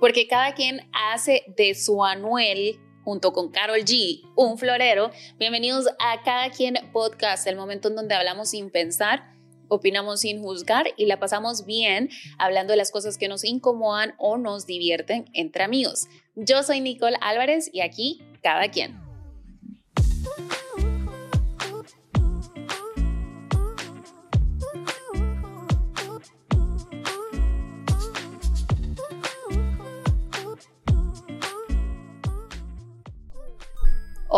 Porque cada quien hace de su Anuel junto con Carol G, un florero. Bienvenidos a Cada Quien Podcast, el momento en donde hablamos sin pensar, opinamos sin juzgar y la pasamos bien hablando de las cosas que nos incomodan o nos divierten entre amigos. Yo soy Nicole Álvarez y aquí Cada Quien.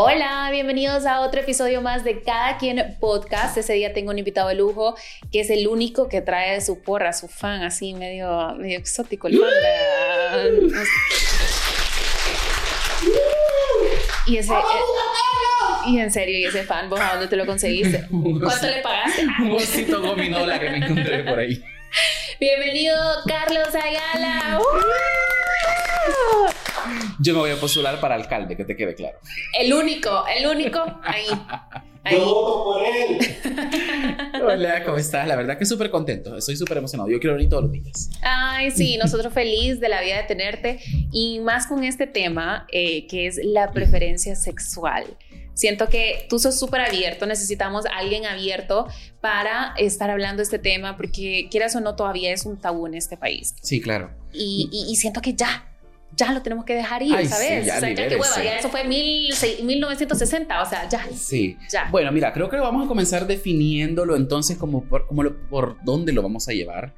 Hola, bienvenidos a otro episodio más de Cada Quien Podcast. Ese día tengo un invitado de lujo que es el único que trae su porra, su fan, así medio, medio exótico. El fan Y ese... Y en serio, ¿y ese fan, vos a dónde te lo conseguiste? ¿Cuánto le pagaste? Un osito gominola que me encontré por ahí. Bienvenido, Carlos Ayala. Yo me voy a postular para alcalde, que te quede claro. El único, el único, ahí. ahí. Yo voto por él. Hola, ¿cómo estás? La verdad que súper contento, estoy súper emocionado. Yo quiero venir todos los días. Ay, sí, nosotros feliz de la vida de tenerte y más con este tema eh, que es la preferencia sexual. Siento que tú sos súper abierto, necesitamos a alguien abierto para estar hablando de este tema porque quieras o no todavía es un tabú en este país. Sí, claro. Y, y- y siento que ya, ya lo tenemos que dejar ir, Ay, sí, ¿sabes? ya o sea, ya hueva, ya eso fue mil, seis- 1960, o sea, ya, Sí. ya. Bueno, mira, creo que vamos a comenzar definiéndolo entonces como por, como lo- por dónde lo vamos a llevar.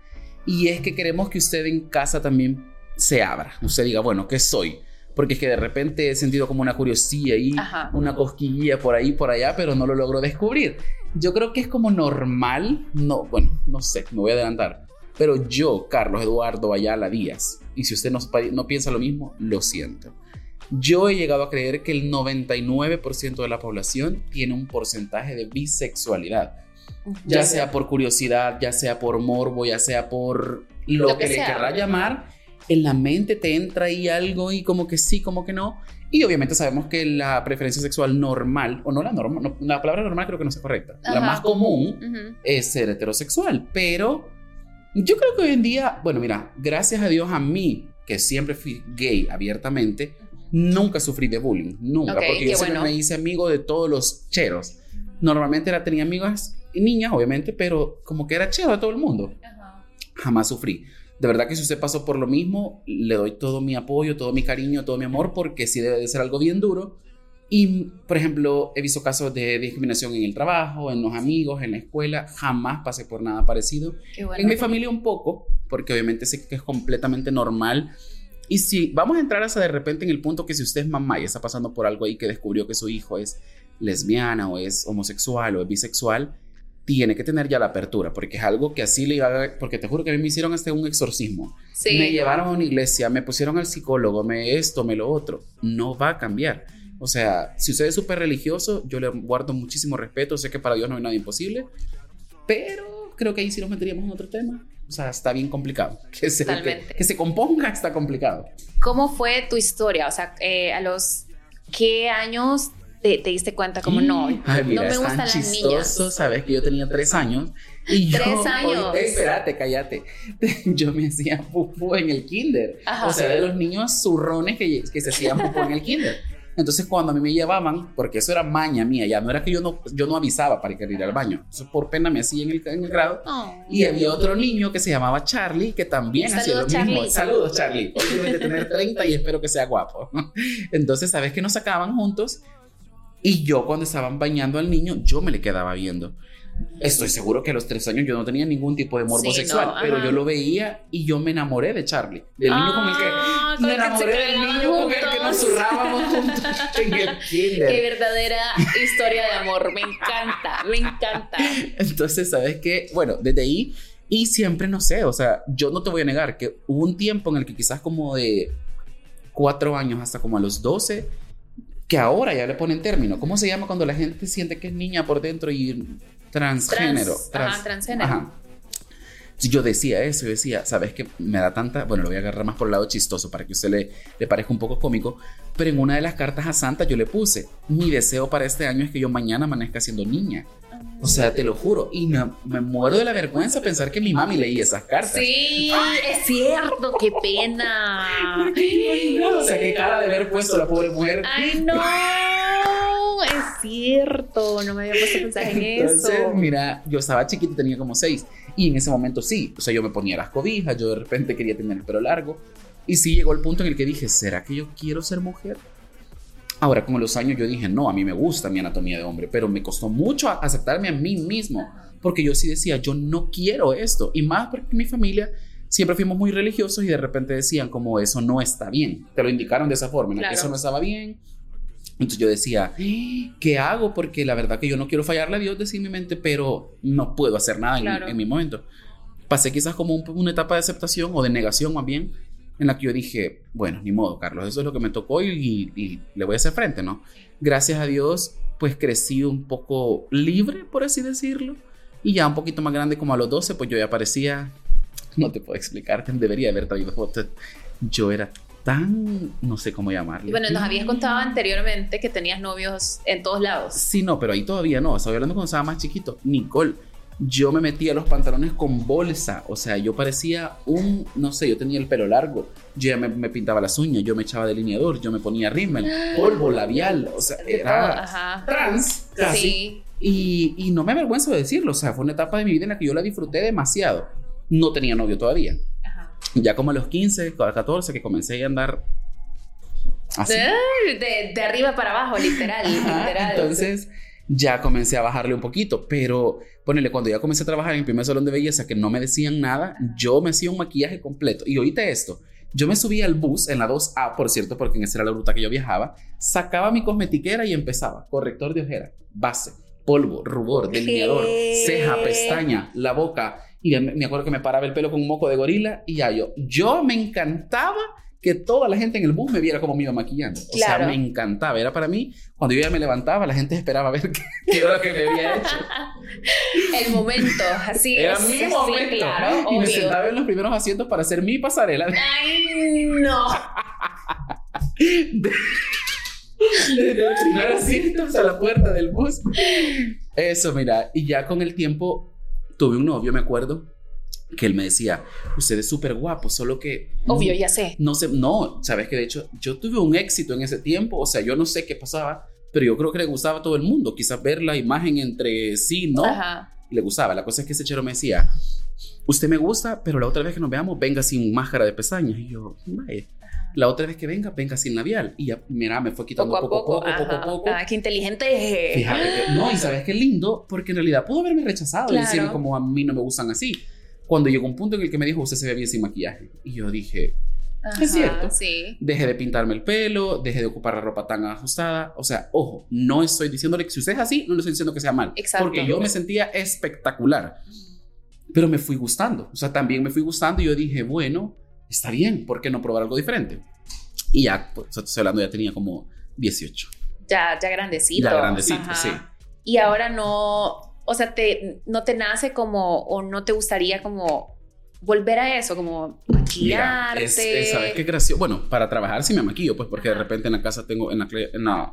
Y es que queremos que usted en casa también se abra. Usted diga, bueno, ¿qué soy? Porque es que de repente he sentido como una curiosidad y Ajá. una cosquillilla por ahí, por allá, pero no lo logro descubrir. Yo creo que es como normal, no, bueno, no sé, me voy a adelantar. Pero yo, Carlos Eduardo Ayala Díaz, y si usted no, no piensa lo mismo, lo siento. Yo he llegado a creer que el 99% de la población tiene un porcentaje de bisexualidad. Ya sea por curiosidad, ya sea por morbo, ya sea por lo, Lo que, que le sea. querrá llamar, en la mente te entra ahí algo y como que sí, como que no. Y obviamente sabemos que la preferencia sexual normal, o no la normal, no, la palabra normal creo que no es correcta. La Ajá. más común Ujú. es ser heterosexual, pero yo creo que hoy en día, bueno, mira, gracias a Dios a mí, que siempre fui gay abiertamente, nunca sufrí de bullying, nunca, porque yo siempre bueno. me hice amigo de todos los cheros. Normalmente era, tenía amigas niñas, obviamente, pero como que era chero de todo el mundo. Ajá. Jamás sufrí. De verdad que si usted pasó por lo mismo, le doy todo mi apoyo, todo mi cariño, todo mi amor, porque sí debe de ser algo bien duro. Y, por ejemplo, he visto casos de discriminación en el trabajo, en los amigos, en la escuela. Jamás pasé por nada parecido. Bueno. En mi familia un poco, porque obviamente sé que es completamente normal. Y si vamos a entrar hasta de repente en el punto que si usted es mamá y está pasando por algo ahí que descubrió que su hijo es lesbiana o es homosexual o es bisexual, tiene que tener ya la apertura, porque es algo que así le iba a... Porque te juro que a mí me hicieron hasta un exorcismo. Sí. Me llevaron a una iglesia, me pusieron al psicólogo, me esto, me lo otro. No va a cambiar. O sea, si usted es súper religioso, yo le guardo muchísimo respeto. Sé que para Dios no hay nada imposible. Pero creo que ahí sí nos meteríamos en otro tema. O sea, está bien complicado. Que se, que, que se componga está complicado. ¿Cómo fue tu historia? O sea, eh, a los qué años te, te diste cuenta como no, Ay, mira, no me es gustan tan las chistoso. niñas? Sabes que yo tenía tres años. Y yo, Tres años. Oye, espérate, cállate. Yo me hacía pupú en el kinder. Ajá. O sea, de los niños zurrones que, que se hacían pupú en el kinder. Entonces, cuando a mí me llevaban, porque eso era maña mía, ya no era que yo no, yo no avisaba para querer ir al baño. Eso por pena me hacía en el, en el grado. Oh. Y había otro niño que se llamaba Charlie, que también hacía lo Saludos, mismo. Charlie. Saludos, Charlie. Hoy debe de tener 30 y espero que sea guapo. Entonces, ¿sabes que nos sacaban juntos? Y yo, cuando estaban bañando al niño, yo me le quedaba viendo. Estoy seguro que a los tres años yo no tenía ningún tipo de morbo Sí, sexual, no, pero yo lo veía y yo me enamoré de Charlie, del niño con el que. Ah, Me el que enamoré del niño con el que nos juntos. zurrábamos juntos en el kinder. Qué verdadera historia de amor, me encanta, me encanta. Entonces, ¿sabes qué? Bueno, desde ahí, y siempre no sé, o sea, yo no te voy a negar que hubo un tiempo en el que quizás como de cuatro años hasta como a los 12, que ahora ya le ponen término. ¿Cómo se llama cuando la gente siente que es niña por dentro y transgénero? Trans- ajá, transgénero. Ajá. Yo decía eso, yo decía, ¿sabes qué? Me da tanta. Bueno, lo voy a agarrar más por el lado chistoso para que a usted le, le parezca un poco cómico. Pero en una de las cartas a Santa yo le puse: Mi deseo para este año es que yo mañana amanezca siendo niña. O sea, te lo juro. Y me, me muero de la vergüenza pensar que mi mami leía esas cartas. Sí, es cierto, qué pena. o sea, qué cara de haber puesto la pobre mujer. Ay, no. Es cierto, no me había puesto a pensar en Entonces, eso. mira, yo estaba chiquito, tenía como seis. Y en ese momento sí. O sea, yo me ponía las cobijas, yo de repente quería tener el pelo largo. Y sí llegó el punto en el que dije, ¿será que yo quiero ser mujer? Ahora, con los años yo dije, no, a mí me gusta mi anatomía de hombre, pero me costó mucho aceptarme a mí mismo, porque yo sí decía, yo no quiero esto. Y más porque mi familia siempre fuimos muy religiosos y de repente decían como eso no está bien. Te lo indicaron de esa forma, ¿no? que Claro. eso no estaba bien. Entonces yo decía, ¿qué hago? Porque la verdad que yo no quiero fallarle a Dios, decía mi mente, pero no puedo hacer nada en, mi momento. Pasé quizás como un- una etapa de aceptación o de negación más bien, en la que yo dije, bueno, ni modo, Carlos, eso es lo que me tocó y, y- y le voy a hacer frente, ¿no? Gracias a Dios, pues crecí un poco libre, por así decirlo, y ya un poquito más grande, como a los 12, pues yo ya parecía, no te puedo explicar, debería haber traído fotos, yo era tan, no sé cómo llamarlo. Y bueno, nos habías contado anteriormente que tenías novios en todos lados. Sí, no, pero ahí todavía no. Estaba hablando cuando estaba más chiquito. Nicole, yo me metía los pantalones con bolsa. O sea, yo parecía un, no sé, yo tenía el pelo largo. Yo ya me, me pintaba las uñas, yo me echaba delineador, yo me ponía rímel, polvo, labial. O sea, era ajá. trans casi. Sí. Y, y no me avergüenzo de decirlo. O sea, fue una etapa de mi vida en la que yo la disfruté demasiado. No tenía novio todavía. Ya como a los 15, a 14, que comencé a andar así. De, de- de arriba para abajo, literal, Ajá, literal. Entonces ya comencé a bajarle un poquito, pero ponele, cuando ya comencé a trabajar en el primer salón de belleza que no me decían nada, yo me hacía un maquillaje completo. Y oíste esto, yo me subía al bus en la 2A, por cierto, porque en esa era la ruta que yo viajaba, sacaba mi cosmetiquera y empezaba, corrector de ojera, base, polvo, rubor, delineador, ¿Qué? ceja, pestaña, la boca. Y me acuerdo que me paraba el pelo con un moco de gorila y ya yo, yo me encantaba que toda la gente en el bus me viera como me iba maquillando. O Claro. sea, me encantaba. Era para mí, cuando yo ya me levantaba, la gente esperaba ver qué, qué era lo que me había hecho. El momento, así Era es. mi sí, momento. claro, y me sentaba en los primeros asientos para hacer mi pasarela. Ay, no. Desde el primer asiento hasta la puerta del bus. Eso, mira. Y ya con el tiempo tuve un novio, me acuerdo, que él me decía, usted es súper guapo, solo que... Obvio, ya sé. No sé, no, sabes que de hecho yo tuve un éxito en ese tiempo, o sea, yo no sé qué pasaba, pero yo creo que le gustaba a todo el mundo, quizás ver la imagen entre sí, ¿no? Ajá. Le gustaba, la cosa es que ese chero me decía, usted me gusta, pero la otra vez que nos veamos, venga sin máscara de pestañas, y yo, vaya. La otra vez que venga, venga sin labial. Y ya, mira, me fue quitando Poco a poco poco. poco, poco, poco. Ah, qué inteligente. Fíjate que, no, y sabes qué lindo, porque en realidad pudo haberme rechazado y Claro. decirme como a mí no me gustan así. Cuando llegó un punto en el que me dijo, usted se ve bien sin maquillaje. Y yo dije, Ajá, Es cierto. Sí. Dejé de pintarme el pelo, dejé de ocupar la ropa tan ajustada. O sea, ojo, no estoy diciéndole que si usted es así, no le estoy diciendo que sea mal. Exacto. Porque yo me sentía espectacular. Pero me fui gustando. O sea, también me fui gustando y yo dije, bueno, está bien, ¿por qué no probar algo diferente? Y ya, pues, estoy hablando, ya tenía como 18. Ya, ya grandecito. Ya grandecito, Ajá. sí. Y ahora no, o sea, te, no te nace como, o no te gustaría como volver a eso, como Mira, maquillarte. es, es- ¿sabes qué gracioso? Bueno, para trabajar sí me maquillo, pues porque de Ajá. repente en la casa tengo, en la, en la-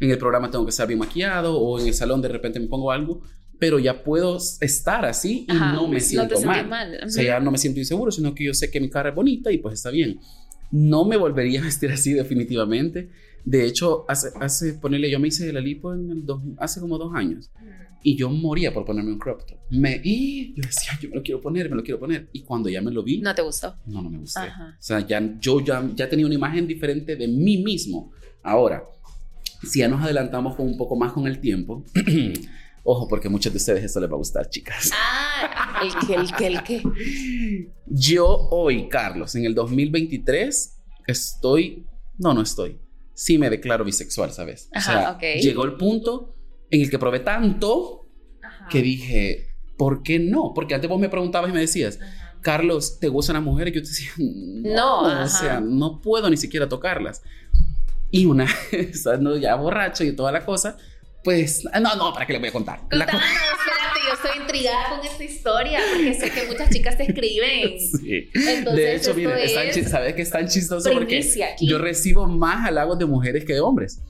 en el programa tengo que estar bien maquillado o en el salón de repente me pongo algo, pero ya puedo estar así y Ajá, no me siento te sientes mal. mal. O sea, ya no me siento inseguro, sino que yo sé que mi cara es bonita y pues está bien. No me volvería a vestir así definitivamente. De hecho, hace, hace ponerle, yo me hice la lipo en el dos- hace como dos años y yo moría por ponerme un crop top. Me, y yo decía, yo me lo quiero poner, me lo quiero poner. Y cuando ya me lo vi, No te gustó. no, no me gusté. Ajá. O sea, ya, yo ya, ya tenía una imagen diferente de mí mismo. Ahora, si ya nos adelantamos con un poco más con el tiempo, ojo, porque a muchos de ustedes esto les va a gustar, chicas. Ah, el que, el que, el que. Yo hoy, Carlos, en el 2023, estoy, no, no estoy, sí me declaro bisexual, ¿sabes? Ajá, o sea, ok. llegó el punto en el que probé tanto Ajá. que dije, ¿por qué no? Porque antes vos me preguntabas y me decías, Ajá. Carlos, ¿te gustan las mujeres? Yo te decía, no, No, o sea, no puedo ni siquiera tocarlas. Y una, estando ya borracho y toda la cosa, pues, no, no, ¿para qué le voy a contar? La Contanos, espérate, yo estoy intrigada con esta historia porque sé que muchas chicas te escriben. Sí. Entonces, de hecho, mira, es ¿sabes que es tan chistoso? Porque aquí. yo recibo más halagos de mujeres que de hombres.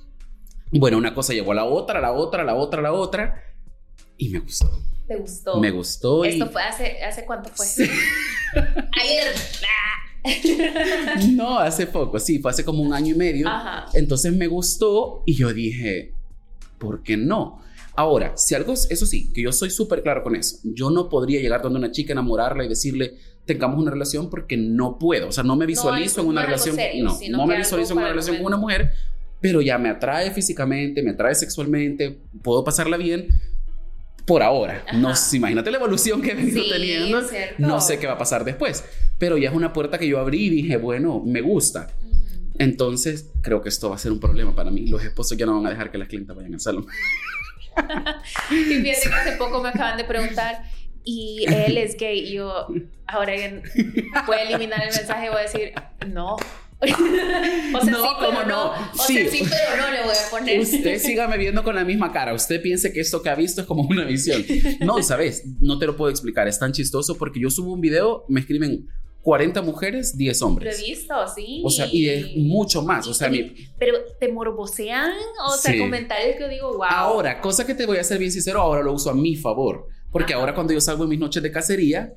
Bueno, una cosa llevó a la otra, a la otra, a la otra, a la otra. y me gustó. ¿Te gustó? Me gustó. ¿Esto fue hace, hace cuánto fue? Ayer. no, hace poco, sí, fue hace como un año y medio. Ajá. Entonces me gustó y yo dije, ¿por qué no? Ahora, si algo, eso sí, que yo soy súper claro con eso. Yo no podría llegar donde una chica, enamorarla y decirle, tengamos una relación porque no puedo. O sea, no me visualizo en una relación. no, no me visualizo en una relación con una mujer, pero ya me atrae físicamente, me atrae sexualmente, puedo pasarla bien. Por ahora, no, imagínate la evolución que he venido teniendo. No sé qué va a pasar después, pero ya es una puerta que yo abrí y dije, bueno, me gusta. Entonces, creo que esto va a ser un problema para mí. Los esposos ya no van a dejar que las clientas vayan al salón. y fíjate que hace poco me acaban de preguntar, y él es gay, y yo ahora voy a eliminar el mensaje y voy a decir, no. o sea, no, sí, pero no. O sea, sí, pero no le voy a poner. Usted sígame viendo con la misma cara. Usted piense que esto que ha visto es como una visión. No, sabes, no te lo puedo explicar. Es tan chistoso porque yo subo un video, me escriben 40 mujeres, 10 hombres. Lo he visto, sí. O sea, y es mucho más. O sea, mi... Pero te morbosean, o sea, comentarios que yo digo, wow. Ahora, cosa que te voy a ser bien sincero, ahora lo uso a mi favor. Porque ahora cuando yo salgo en mis noches de cacería,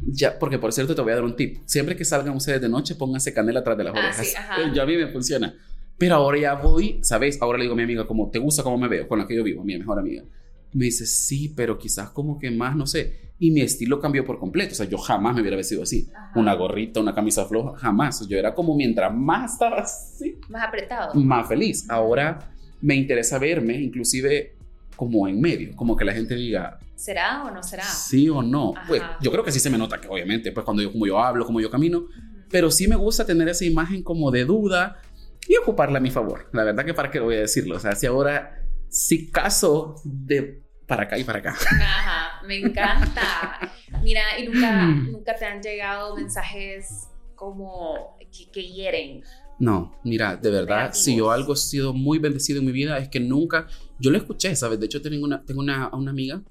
ya, porque por cierto te voy a dar un tip. Siempre que salgan ustedes de noche, pónganse canela atrás de las ah, orejas. Sí, ya a mí me funciona. Pero ahora ya voy, ¿sabes? Ahora le digo a mi amiga, como, ¿te gusta cómo me veo? Con la que yo vivo, mi mejor amiga. Me dice, sí, pero quizás como que más, no sé y mi estilo cambió por completo. O sea, yo jamás me hubiera vestido así. Una gorrita, una camisa floja, jamás. Yo era como mientras más estaba así. Más apretado. Más feliz. Ahora me interesa verme, inclusive como en medio, como que la gente diga... ¿Será o no será? Sí o no. Pues yo creo que sí se me nota que obviamente, pues cuando yo, como yo hablo, como yo camino, pero sí me gusta tener esa imagen como de duda y ocuparla a mi favor. La verdad que para qué voy a decirlo. O sea, si ahora, si caso de para acá y para acá. Ajá, me encanta. Mira, y nunca, nunca te han llegado mensajes como que, hieren. No, mira, de verdad, si yo algo he sido muy bendecido en mi vida es que nunca, yo lo escuché, ¿sabes? De hecho, tengo una, tengo una, una amiga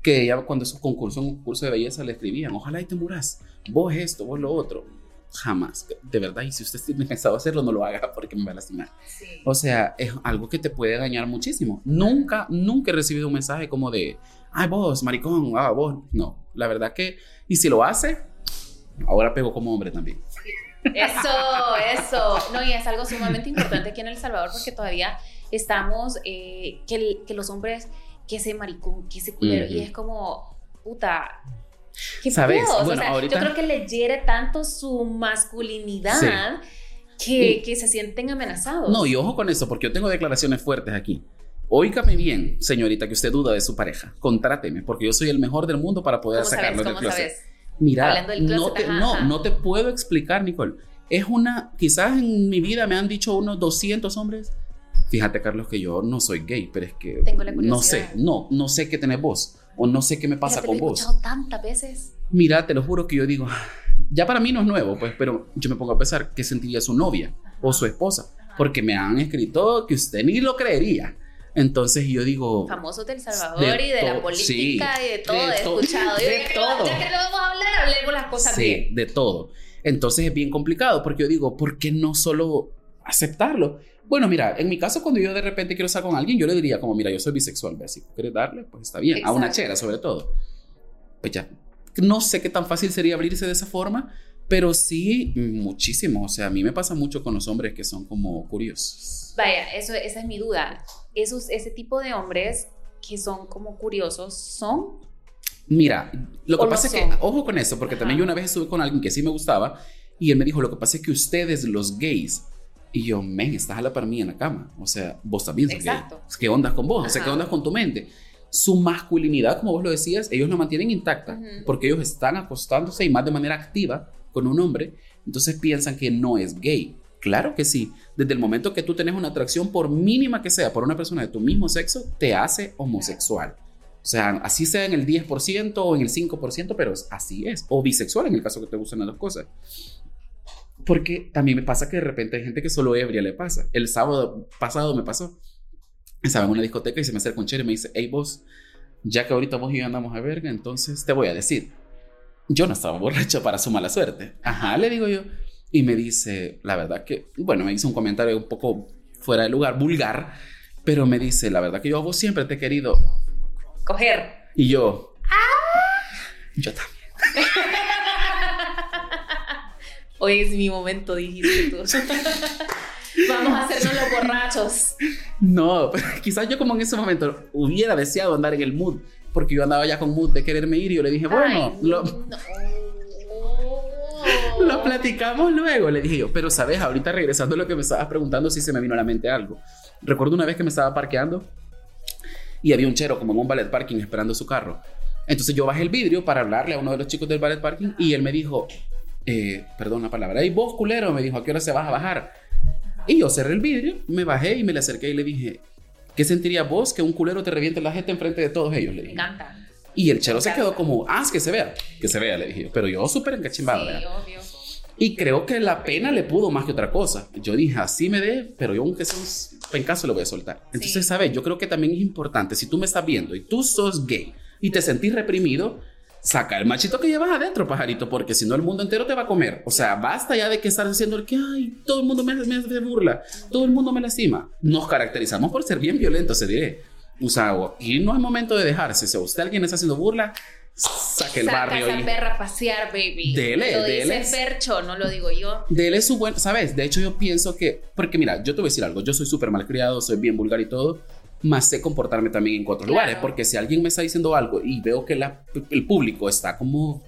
que ella cuando su concurso, un concurso de belleza, le escribían, ojalá y te muras, vos esto, vos lo otro jamás, de verdad, y si usted tiene pensado hacerlo, no lo haga porque me va a lastimar. O sea, es algo que te puede dañar muchísimo. Nunca, nunca he recibido un mensaje como de, ay, vos, maricón, ah, vos. No, la verdad que, y si lo hace, ahora pego como hombre también. Eso, eso. No, y es algo sumamente importante aquí en El Salvador porque todavía estamos, eh, que, que, los hombres, que ese maricón, que ese culero, y es como, puta, ¿Qué ¿Sabes? Bueno, ahorita... Yo creo que le hiere tanto su masculinidad que, que, se sienten amenazados. No, y ojo con eso, porque yo tengo declaraciones fuertes aquí. Óigame bien, señorita, que usted duda de su pareja. Contráteme, porque yo soy el mejor del mundo para poder sacarlo del closet. Mira, no, te, no, no te puedo explicar, Nicole. Es una, quizás en mi vida me han dicho unos 200 hombres. Fíjate, Carlos, que yo no soy gay, pero es que Tengo la no sé, no, no sé qué tenés vos o no sé qué me pasa con vos. He tantas veces. Mira, te lo juro que yo digo, ya para mí no es nuevo, pues, pero yo me pongo a pensar qué sentiría su novia o su esposa, porque me han escrito que usted ni lo creería. Entonces yo digo... Famosos del Salvador y de la política y de todo, he escuchado. De, todo. Ya que lo vamos a hablar, hablemos las cosas sí, bien. de todo. Entonces es bien complicado porque yo digo, ¿por qué no solo aceptarlo? Bueno, mira, en mi caso, cuando yo de repente quiero estar con alguien, yo le diría como, mira, yo soy bisexual, ¿ves? Si quieres darle, pues está bien. A una chera, sobre todo. Pues ya, no sé qué tan fácil sería abrirse de esa forma, pero sí muchísimo. O sea, a mí me pasa mucho con los hombres que son como curiosos. Vaya, eso, esa es mi duda. Esos, ese tipo de hombres que son como curiosos, ¿son? Mira, lo que pasa es que, ojo con eso, porque también yo una vez estuve con alguien que sí me gustaba y él me dijo, lo que pasa es que ustedes, los gays, y yo, men, estás a la par mí en la cama. O sea, vos también Exacto. ¿Qué ondas con vos? O sea, ¿qué ondas con tu mente? Su masculinidad, como vos lo decías, ellos la mantienen intacta porque ellos están acostándose y más de manera activa con un hombre. Entonces piensan que no es gay. Claro que sí. Desde el momento que tú tienes una atracción, por mínima que sea, por una persona de tu mismo sexo, te hace homosexual. O sea, así sea en el 10% o en el 5%, pero así es. O bisexual en el caso que te gustan las dos cosas. Porque también me pasa que de repente hay gente que solo ebria le pasa. El sábado pasado me pasó. Estaba en una discoteca y se me acerca un chévere y me dice, hey vos, ya que ahorita vos y yo andamos a verga, entonces te voy a decir, yo no estaba borracho para su mala suerte. Ajá, le digo yo. Y me dice, la verdad que, bueno, me hizo un comentario un poco fuera de lugar, vulgar, pero me dice, la verdad que yo a vos siempre te he querido coger. Y yo, yo también. Hoy es mi momento, dijiste tú. Vamos a hacernos los borrachos. No, quizás yo como en ese momento hubiera deseado andar en el mood, porque yo andaba ya con mood de quererme ir y yo le dije, bueno, Ay, lo, no. lo platicamos luego, le dije yo, pero sabes, ahorita regresando a lo que me estabas preguntando, sí se me vino a la mente algo. Recuerdo una vez que me estaba parqueando y había un chero como en un ballet parking esperando su carro. Entonces yo bajé el vidrio para hablarle a uno de los chicos del ballet parking y él me dijo, eh, perdón la palabra, y vos culero, me dijo, ¿a qué hora se vas a bajar? Y yo cerré el vidrio, me bajé y me le acerqué y le dije, ¿qué sentirías vos que un culero te reviente la jeta enfrente de todos ellos? Le Me dije. encanta. Y el chero se quedó como, ah, es que se vea, que se vea, le dije. Pero yo súper encachimbado, Sí, obvio. Y creo que la pena le pudo más que otra cosa. Yo dije, así me dé, pero yo aunque sea un pencazo lo voy a soltar. Entonces, Sí. ¿sabes? Yo creo que también es importante, si tú me estás viendo y tú sos gay y te sentís reprimido, saca el machito que llevas adentro, pajarito, porque si no el mundo entero te va a comer. O sea, basta ya de que estar diciendo el que, ay, todo el mundo me, me hace burla, todo el mundo me lastima. Nos caracterizamos por ser bien violentos, se diré. O sea, y no es momento de dejarse. Si a usted alguien está haciendo burla, saque el Saca barrio esa y... perra a pasear, baby. Dele, lo dele. dice Percho, no lo digo yo. Dele su buen, ¿sabes? De hecho, yo pienso que, porque mira, yo te voy a decir algo, yo soy súper mal criado, soy bien vulgar y todo, más sé comportarme también en otros Claro. lugares, porque si alguien me está diciendo algo y veo que la- el público está como,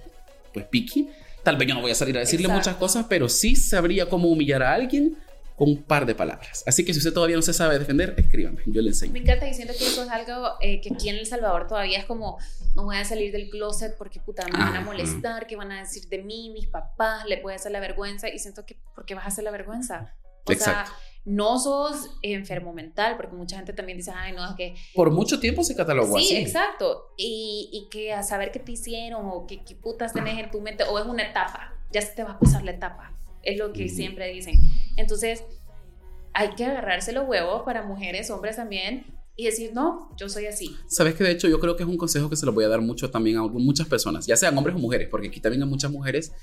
pues, piqui, tal vez yo no voy a salir a decirle Exacto. muchas cosas, pero sí sabría cómo humillar a alguien con un par de palabras. Así que si usted todavía no se sabe defender, escríbame, yo le enseño. Me encanta diciendo que eso es algo eh, que aquí en El Salvador todavía es como, no voy a salir del closet porque puta me van a Ajá. molestar, qué van a decir de mí, mis papás, le puede hacer la vergüenza y siento que, ¿por qué vas a hacer la vergüenza? O Exacto. sea, no sos enfermo mental, porque mucha gente también dice, ay, no, es que... Por mucho tiempo se catalogó sí, así. exacto. Y, y que a saber qué te hicieron o qué, qué putas tenés en tu mente, o es una etapa, ya se te va a pasar la etapa. Es lo que Ujú. siempre dicen. Entonces, hay que agarrarse los huevos para mujeres, hombres también, y decir, no, yo soy así. Sabes que de hecho yo creo que es un consejo que se lo voy a dar mucho también a muchas personas, ya sean hombres o mujeres, porque aquí también hay muchas mujeres,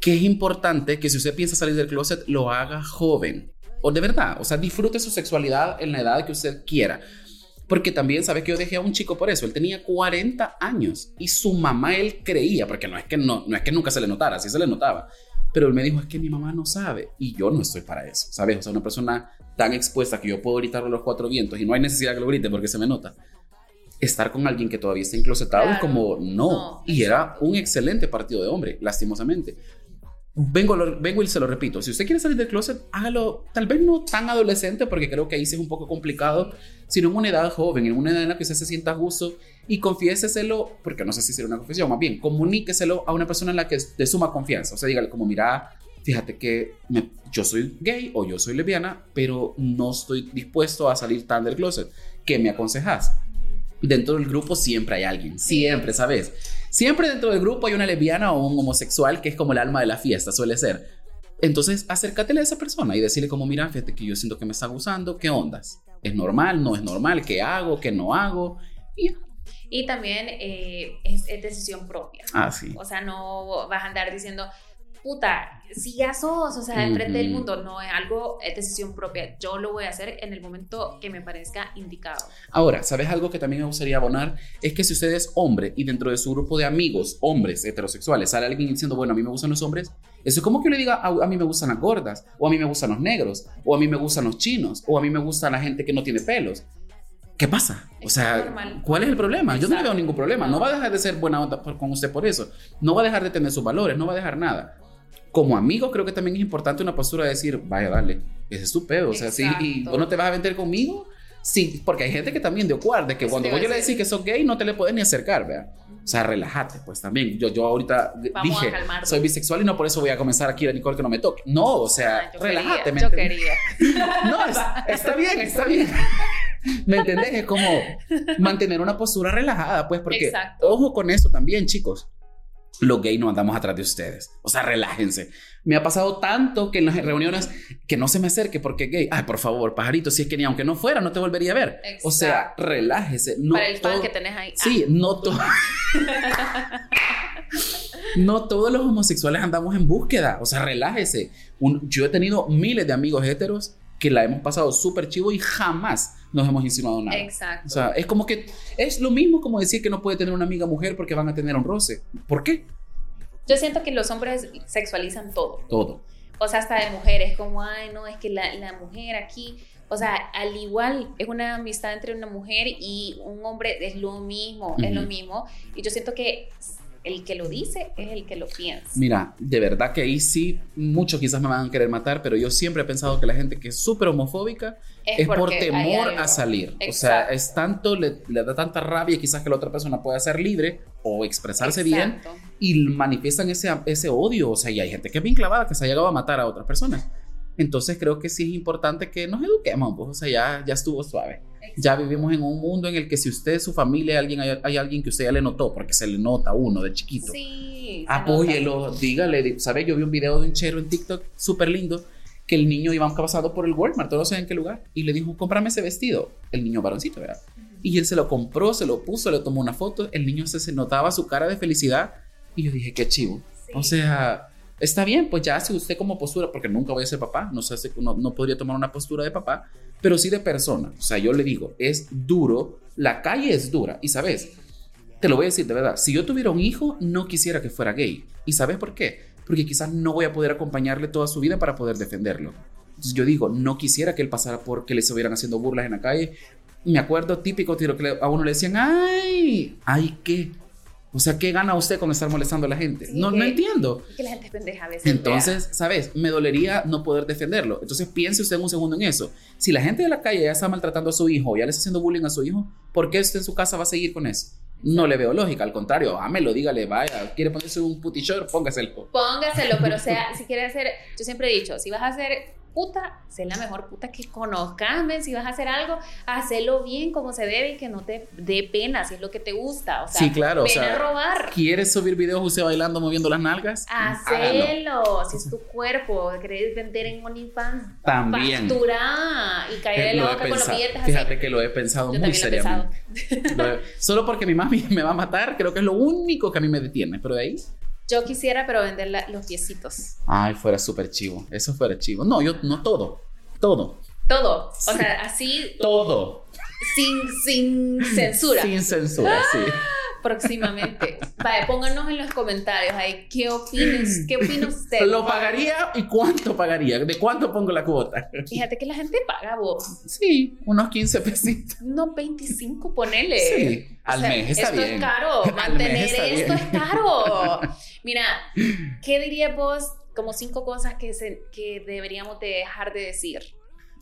que es importante que si usted piensa salir del closet, lo haga joven. O de verdad, o sea, disfrute su sexualidad en la edad que usted quiera. Porque también, ¿sabes que yo dejé a un chico por eso? Él tenía 40 años y su mamá, él creía, porque no es que, no, no es que nunca se le notara, sí se le notaba. Pero él me dijo, es que mi mamá no sabe y yo no estoy para eso, ¿sabes? O sea, una persona tan expuesta que yo puedo gritarle a los cuatro vientos y no hay necesidad que lo grite porque se me nota. Estar con alguien que todavía está enclosetado es Claro. como, no. No, y era un excelente partido de hombre, lastimosamente. Vengo, lo- vengo y se lo repito, si usted quiere salir del closet, hágalo tal vez no tan adolescente, porque creo que ahí sí es un poco complicado, sino en una edad joven, en una edad en la que usted se sienta a gusto y confiéseselo, porque no sé si será una confesión, más bien, comuníqueselo a una persona en la que es de suma confianza. O sea, dígale como, mira, fíjate que me- yo soy gay o yo soy lesbiana, pero no estoy dispuesto a salir tan del closet. ¿Qué me aconsejas? Dentro del grupo siempre hay alguien, siempre, ¿sabes? Siempre dentro del grupo hay una lesbiana o un homosexual que es como el alma de la fiesta, suele ser. Entonces, acércatele a esa persona y decirle como, mira, fíjate que yo siento que me está gustando, ¿qué ondas? ¿Es normal? ¿No es normal? ¿Qué hago? ¿Qué no hago? Y. Y también eh, es, es decisión propia. Ah, sí. O sea, no vas a andar diciendo, puta, si ya sos, o sea, enfrente del Ujú. mundo, no es algo, es decisión propia. Yo lo voy a hacer en el momento que me parezca indicado. Ahora, ¿sabes algo que también me gustaría abonar? Es que si usted es hombre y dentro de su grupo de amigos, hombres heterosexuales, sale alguien diciendo, bueno, a mí me gustan los hombres, eso es como que yo le diga, a, a mí me gustan las gordas, o a mí me gustan los negros, o a mí me gustan los chinos, o a mí me gusta la gente que no tiene pelos. ¿Qué pasa? O sea. ¿cuál es el problema? Yo no le veo ningún problema. No va a dejar de ser buena onda con usted por eso. No va a dejar de tener sus valores, no va a dejar nada. Como amigo, creo que también es importante una postura de decir, vaya, dale, ese es tu pedo. O sea, sí, y vos no te vas a meter conmigo. Sí, porque hay gente que también de acuerdo, que cuando vos a yo le decir. decís que sos gay, no te le puedes ni acercar, vea. O sea, relájate, pues también. Yo, yo ahorita Vamos dije, soy bisexual y no por eso voy a comenzar aquí a Nicole que no me toque. No, o sea, Ah, relájate. quería, ¿me yo quería. No, es- está bien, está bien. ¿Me entendés? Es como mantener una postura relajada, pues, porque Exacto. ojo con eso también, chicos. Los gays no andamos atrás de ustedes. O sea, relájense. Me ha pasado tanto que en las reuniones que no se me acerque porque es gay. Ay, por favor, pajarito, si es que ni aunque no fuera, no te volvería a ver. O sea, Exacto. relájese. No Para el fan que tenés ahí. Ah, Sí, no todo. no todos los homosexuales andamos en búsqueda. O sea, relájese. Un- yo he tenido miles de amigos heteros que la hemos pasado súper chivo y jamás nos hemos insinuado nada. Exacto. O sea, es como que es lo mismo como decir que no puede tener una amiga mujer porque van a tener un roce. ¿Por qué? Yo siento que los hombres sexualizan todo. Todo. O sea, hasta de mujeres, como, ay, no, es que la, la mujer aquí, o sea, al igual es una amistad entre una mujer y un hombre, es lo mismo, es lo mismo. Y yo siento que el que lo dice es el que lo piensa. Mira, de verdad que ahí sí, muchos quizás me van a querer matar, pero yo siempre he pensado que la gente que es súper homofóbica es, por temor a salir. O sea, es tanto, le, le da tanta rabia quizás que la otra persona pueda ser libre o expresarse bien y manifiestan ese, ese odio. O sea, y hay gente que es bien clavada, que se ha llegado a matar a otras personas. Entonces creo que sí es importante que nos eduquemos, pues, o sea, ya, ya estuvo suave. Ya vivimos en un mundo en el que si usted, su familia, alguien, hay, hay alguien que usted ya le notó, porque se le nota a uno de chiquito. Sí. Apóyelo, dígale, ¿sabes? Yo vi un video de un chero en TikTok súper lindo que el niño iba pasando por el Walmart, no sé en qué lugar, y le dijo, cómprame ese vestido. El niño varoncito, ¿verdad? Y él se lo compró, se lo puso, le tomó una foto, el niño se, se notaba su cara de felicidad, y yo dije, qué chivo. Sí. O sea, está bien, pues ya hace usted como postura, porque nunca voy a ser papá, no, sé, no, no podría tomar una postura de papá, pero sí de persona. O sea, yo le digo, es duro, la calle es dura, y sabes, te lo voy a decir de verdad, si yo tuviera un hijo, no quisiera que fuera gay. ¿Y sabes por qué? Porque quizás no voy a poder acompañarle toda su vida para poder defenderlo. Entonces yo digo, no quisiera que él pasara por que le estuvieran haciendo burlas en la calle. Me acuerdo típico tiro que a uno le decían, ay, ay, ¿qué? O sea, ¿qué gana usted con estar molestando a la gente? Sí, no, no que- entiendo. Es que la gente es pendeja a veces. Entonces, ¿sabes? Me dolería no poder defenderlo. Entonces, piense usted un segundo en eso. Si la gente de la calle ya está maltratando a su hijo, ya le está haciendo bullying a su hijo, ¿por qué usted en su casa va a seguir con eso? No le veo lógica. Al contrario, ámelo, dígale, vaya, quiere ponerse un puti short, póngaselo. Póngaselo, pero o sea, si quieres hacer, yo siempre he dicho, si vas a hacer puta, sé la mejor puta que conozcas, men. si vas a hacer algo, hacelo bien como se debe y que no te dé pena, si es lo que te gusta, o sea, Sí, claro, o ven sea, a robar. ¿Quieres subir videos usted bailando, moviendo las nalgas? Hágalo. Hacelo, si es tu cuerpo, querés vender en OnlyFans, También. factura y caer Eh, en lo la boca con los billetes así. Fíjate que lo he pensado Yo muy también lo he pensado. seriamente. Lo he- Solo porque mi mami me va a matar, creo que es lo único que a mí me detiene. Pero de ahí, Yo quisiera, pero vender la- los piecitos. ay, fuera súper chivo. Eso fuera chivo. No, yo no todo. Todo. Todo. O Sí. sea, así, Todo. sin, sin censura. Sin censura, sí. Próximamente. Vale, pónganos en los comentarios ahí qué opinas, qué opina usted. ¿Lo pagaría y cuánto pagaría? ¿De cuánto pongo la cuota? Fíjate que la gente paga vos. Sí, unos 15 pesitos. No 25, ponele. Sí, al O sea, mes está esto bien. es caro. Mantener esto bien. es caro. Mira, ¿qué dirías vos como cinco cosas que, se- que deberíamos de dejar de decir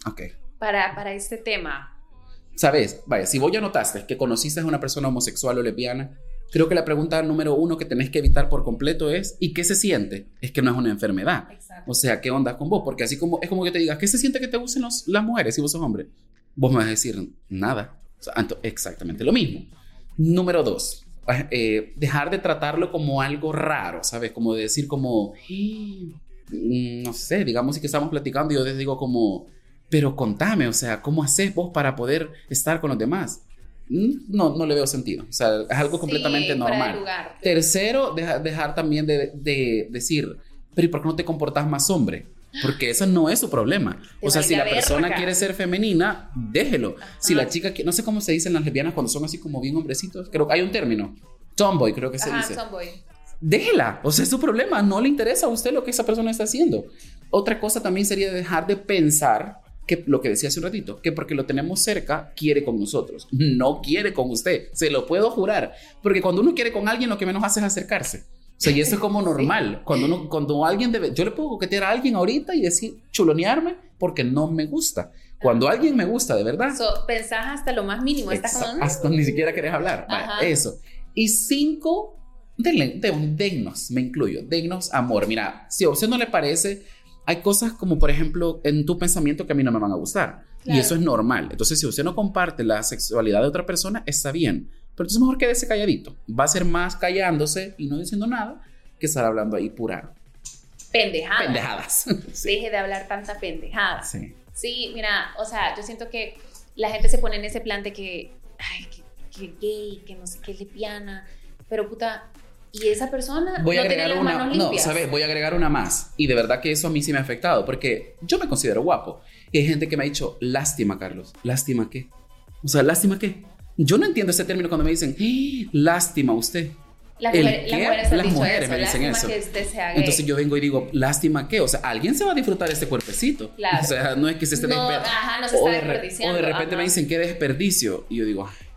Ok. para, para este tema? Sabes, vaya, si vos ya notaste que conociste a una persona homosexual o lesbiana, creo que la pregunta número uno que tenés que evitar por completo es ¿y qué se siente? Es que no es una enfermedad. Exacto. O sea, ¿qué onda con vos? Porque así como es como que te digas, ¿qué se siente que te gusten los- las mujeres si vos sos hombre? Vos me vas a decir nada. O sea, exactamente lo mismo. Número dos, eh, dejar de tratarlo como algo raro, ¿sabes? Como de decir como, mm, no sé, digamos que estamos platicando y yo les digo como, pero contame, o sea, ¿cómo haces vos para poder estar con los demás? Mm, No, no le veo sentido. O sea, es algo completamente Sí, normal. lugar. Tercero, deja- dejar también de, de decir, pero ¿y por qué no te comportas más hombre? Porque eso no es su problema. Te O sea, si la persona quiere ser femenina, déjelo. Si la chica, no sé cómo se dicen las lesbianas cuando son así como bien hombrecitos, creo que hay un término. Tomboy, creo que se Ajá, dice. tomboy. Déjela, o sea, es su problema, no le interesa a usted lo que esa persona está haciendo. Otra cosa también sería dejar de pensar que lo que decía hace un ratito, que porque lo tenemos cerca, quiere con nosotros. No quiere con usted, se lo puedo jurar. Porque cuando uno quiere con alguien, lo que menos hace es acercarse. O sea, y eso es como normal. Cuando, uno, cuando alguien debe, yo le puedo coquetear a alguien ahorita y decir, chulonearme, porque no me gusta. Cuando alguien me gusta de verdad, So, pensás hasta lo más mínimo. Estás como, hasta ni siquiera querés hablar. Ajá. eso. Y cinco, denle, de- dennos, me incluyo, dennos amor. Mira, si a usted no le parece, hay cosas como, por ejemplo, en tu pensamiento que a mí no me van a gustar. Y eso es normal. Entonces, si usted no comparte la sexualidad de otra persona, está bien. Pero entonces mejor quédese calladito. Va a ser más callándose y no diciendo nada que estar hablando ahí pura pendejada. pendejadas. sí. Deje de hablar tanta pendejada. sí. Sí, mira, o sea, yo siento que la gente se pone en ese plan de que, ay, que, que gay, que no sé qué, lesbiana, pero puta, y esa persona voy a no agregar las una, no, sabes, voy a agregar una más y de verdad que eso a mí sí me ha afectado porque yo me considero guapo y hay gente que me ha dicho, "Lástima, Carlos, lástima qué?" O sea, ¿lástima qué? Yo no entiendo ese término cuando me dicen, "Ah, "Lástima usted." Las, ¿El mujeres, las mujeres Las mujeres eso, me dicen eso. que usted sea gay. Entonces yo vengo y digo, "Lástima qué?" O sea, alguien se va a disfrutar de este cuerpecito. Claro. O sea, no es que se esté No, ajá, no se o está de desperdiciando, O de repente ajá. me dicen, "Qué desperdicio." Y yo digo, "Ay,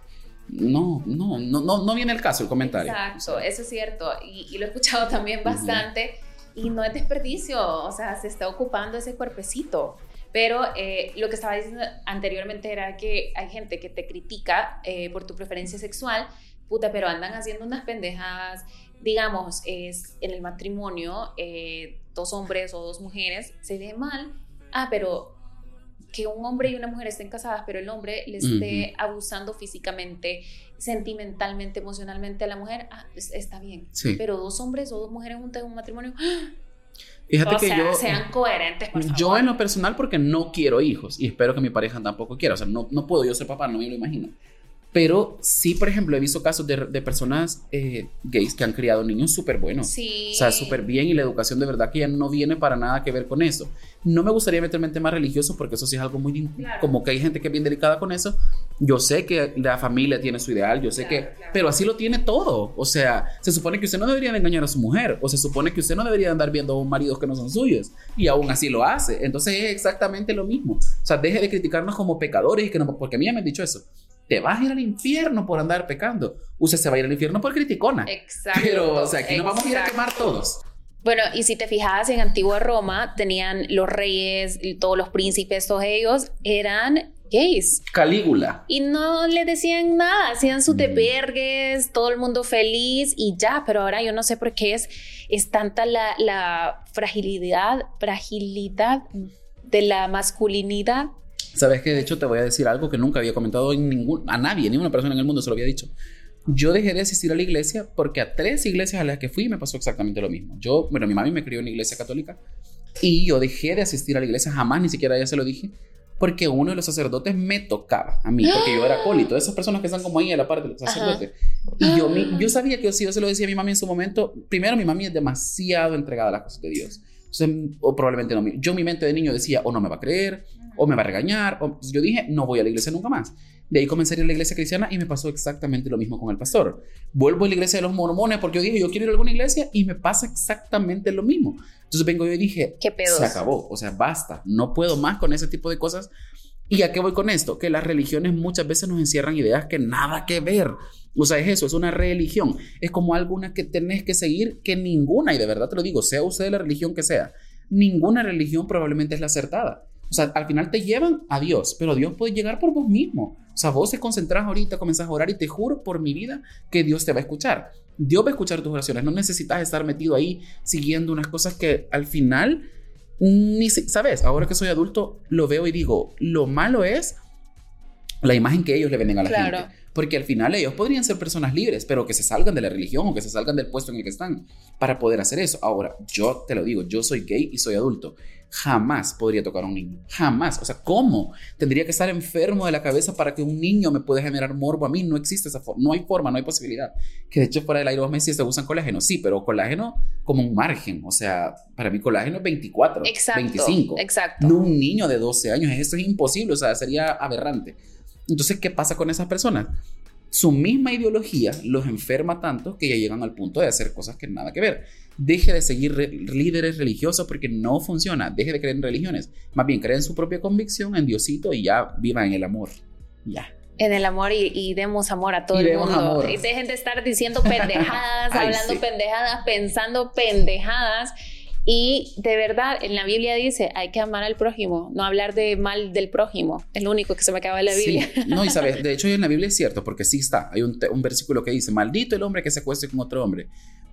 no, no, no, no, no viene el caso el comentario. Exacto, eso es cierto. Y, y lo he escuchado también bastante. Y no es desperdicio, o sea, se está ocupando ese cuerpecito. Pero eh, lo que estaba diciendo anteriormente era que hay gente que te critica eh, por tu preferencia sexual, puta, pero andan haciendo unas pendejadas. Digamos, es en el matrimonio, eh, dos hombres o dos mujeres, se ve mal. Ah, pero que un hombre y una mujer estén casadas, pero el hombre le esté abusando físicamente, sentimentalmente, emocionalmente a la mujer, ah, es- está bien. Sí. Pero dos hombres o dos mujeres juntas en un matrimonio, ¡ah! Fíjate o que sea, yo sean coherentes, por favor. Yo en lo personal porque no quiero hijos y espero que mi pareja tampoco quiera. O sea, no, no puedo yo ser papá, no me lo imagino. Pero sí, por ejemplo, he visto casos de, de personas eh, gays que han criado niños súper buenos. Sí. O sea, súper bien y la educación de verdad que ya no viene para nada que ver con eso. No me gustaría meterme en temas religiosos porque eso sí es algo muy... Claro. Como que hay gente que es bien delicada con eso. Yo sé que la familia tiene su ideal, yo sé Claro, que... claro. Pero así lo tiene todo. O sea, se supone que usted no debería de engañar a su mujer o se supone que usted no debería de andar viendo maridos que no son suyos y aún así lo hace. Entonces es exactamente lo mismo. O sea, deje de criticarnos como pecadores y que no... Porque a mí ya me han dicho eso. Te vas a ir al infierno por andar pecando. Usted se va a ir al infierno por criticona. Exacto. Pero, o sea, aquí nos vamos a ir a quemar todos. Bueno, y si te fijabas en Antigua Roma, tenían los reyes, todos los príncipes, todos ellos eran gays. Calígula. Y no le decían nada, hacían sus Mm. tepergues, todo el mundo feliz y ya, pero ahora yo no sé por qué es, es tanta la, la fragilidad, fragilidad de la masculinidad. Sabes que de hecho te voy a decir algo que nunca había comentado en ningún, a nadie, ninguna persona en el mundo se lo había dicho. Yo dejé de asistir a la iglesia porque a tres iglesias a las que fui me pasó exactamente lo mismo. Yo, bueno, mi mami me crió en la iglesia católica y yo dejé de asistir a la iglesia, jamás ni siquiera a ella se lo dije, porque uno de los sacerdotes me tocaba a mí, porque yo era acólito, esas personas que están como ahí a la parte del sacerdote. Y yo, mi- yo sabía que si yo se lo decía a mi mami en su momento, primero mi mami es demasiado entregada a las cosas de Dios. Entonces, o probablemente no. Yo mi mente de niño decía, o no me va a creer, o me va a regañar. O, yo dije, no voy a la iglesia nunca más. De ahí comencé a ir a la iglesia cristiana y me pasó exactamente lo mismo con el pastor. Vuelvo a la iglesia de los mormones porque yo dije, yo quiero ir a alguna iglesia y me pasa exactamente lo mismo. Entonces vengo yo y dije, ¿Qué pedos? se acabó, o sea, basta, no puedo más con ese tipo de cosas. ¿Y a qué voy con esto? Que las religiones muchas veces nos encierran ideas que nada que ver. O sea, es eso, es una religión. Es como alguna que tenés que seguir que ninguna, y de verdad te lo digo, sea usted de la religión que sea, ninguna religión probablemente es la acertada. O sea, al final te llevan a Dios, pero Dios puede llegar por vos mismo. O sea, vos te concentrás ahorita, comenzás a orar y te juro por mi vida que Dios te va a escuchar. Dios va a escuchar tus oraciones. No necesitas estar metido ahí siguiendo unas cosas que al final ni si- sabes, ahora que soy adulto lo veo y digo, lo malo es la imagen que ellos le venden a la Claro. gente. Porque al final ellos podrían ser personas libres, pero que se salgan de la religión o que se salgan del puesto en el que están para poder hacer eso. Ahora, yo te lo digo, yo soy gay y soy adulto. Jamás podría tocar a un niño. Jamás. O sea, ¿cómo? Tendría que estar enfermo de la cabeza para que un niño me pueda generar morbo a mí. No existe esa forma. No hay forma, no hay posibilidad. Que de hecho, fuera del aire vos me decís, se usan colágeno. Sí, pero colágeno como un margen. O sea, para mí colágeno es 24, Exacto. 25. Exacto. No un niño de 12 años. Eso es imposible. O sea, sería aberrante. Entonces, ¿qué pasa con esas personas? Su misma ideología los enferma tanto que ya llegan al punto de hacer cosas que nada que ver. Deje de seguir re- líderes religiosos porque no funciona. Deje de creer en religiones. Más bien, creen en su propia convicción, en Diosito y ya viva en el amor. Ya. En el amor y, y demos amor a todo Y el mundo. amor. Y dejen de estar diciendo pendejadas, Ay, hablando sí. pendejadas, pensando pendejadas. Y de verdad, en la Biblia dice, hay que amar al prójimo, no hablar de mal del prójimo. Es lo único que se me acaba de la Sí. Biblia. No, y sabes, de hecho en la Biblia es cierto, porque sí está. Hay un, un versículo que dice, maldito el hombre que se acueste con otro hombre.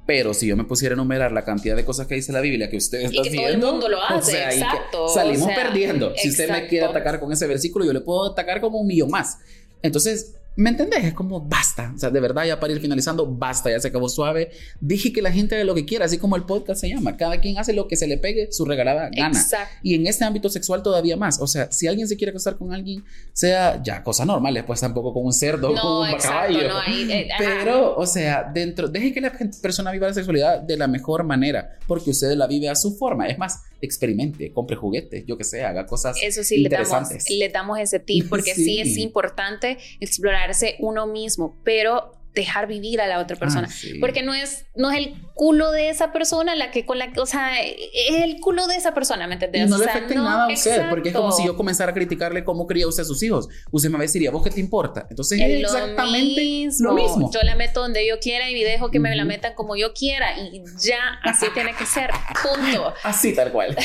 Pero si yo me pusiera a enumerar la cantidad de cosas que dice la Biblia que ustedes Y están que todo el viendo, mundo lo hace, ahí que exacto, salimos o sea, perdiendo. Si usted me exacto. quiere atacar con ese versículo, yo le puedo atacar como un millón más. Entonces, ¿Me entendés? Es como basta. O sea, de verdad, ya para ir finalizando, basta, ya se acabó suave. Dije que la gente haga lo que quiera, así como el podcast se llama. Cada quien hace lo que se le pegue, su regalada gana. Exacto. Y en este ámbito sexual todavía más. O sea, si alguien se quiere casar con alguien, sea ya cosas normales, pues tampoco con un cerdo, No, con un exacto, caballo. no, ahí, eh. Pero, o sea, dentro, deje que la persona viva la sexualidad de la mejor manera, porque usted la vive a su forma. Es más, experimente, compre juguetes, yo que sé, haga cosas Eso sí, le damos, interesantes. le damos ese tip porque sí. Sí. es importante explorarse uno mismo, pero dejar vivir a la otra persona. Ah, sí. Porque no es, no es el culo de esa persona la que con la que, o sea, es el culo de esa persona, ¿me entendés? no O le afecta en no, nada a usted, porque es como si yo comenzara a criticarle cómo cría usted a sus hijos. Usted me va a decir, ¿y a vos qué te importa? Entonces es exactamente lo mismo. Yo la meto donde yo quiera y dejo que me la metan como yo quiera y ya así tiene que ser. Punto. Así tal cual.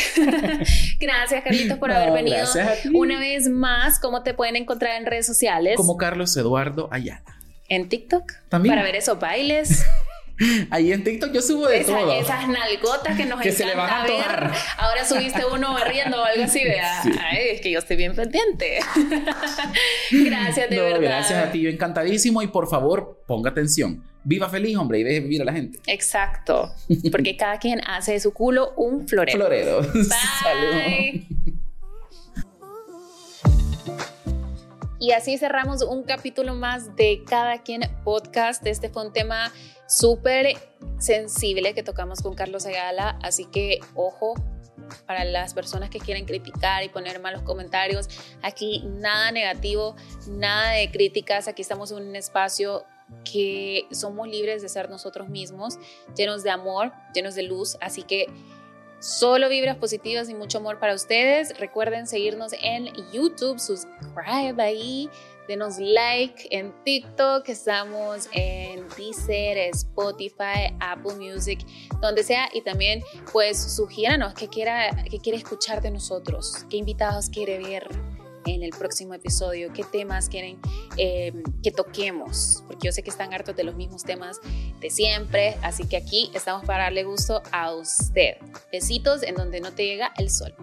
Gracias, Carlitos, por No, haber venido gracias a ti. una vez más. ¿Cómo te pueden encontrar en redes sociales? Como Carlos Eduardo Ayala. En TikTok. También. Para ver esos bailes, Ahí en TikTok yo subo de esa- todo. esas nalgotas que nos Que se le van a encanta ver. Ahora subiste uno barriendo o algo así, vea. Sí. Ay, es que yo estoy bien pendiente. gracias, de No, verdad. gracias a ti, yo encantadísimo y por favor, ponga atención. Viva feliz, hombre, y deje vivir a la gente. Exacto. Porque cada quien hace de su culo un florero. Florero. Bye. Salud. Y así cerramos un capítulo más de Cada quien podcast. Este fue un tema súper sensible que tocamos con Carlos Ayala, así que ojo para las personas que quieren criticar y poner malos comentarios. Aquí nada negativo, nada de críticas. Aquí estamos en un espacio que somos libres de ser nosotros mismos, llenos de amor, llenos de luz. Así que Solo vibras positivas y mucho amor para ustedes. Recuerden seguirnos en YouTube, subscribe ahí, denos like en TikTok, estamos en Deezer, Spotify, Apple Music, donde sea. Y también, pues, sugiéranos qué quiera, qué quiere escuchar de nosotros, qué invitados quiere ver en el próximo episodio, qué temas quieren eh, que toquemos, porque yo sé que están hartos de los mismos temas de siempre, así que aquí estamos para darle gusto a usted. Besitos en donde no te llega el sol.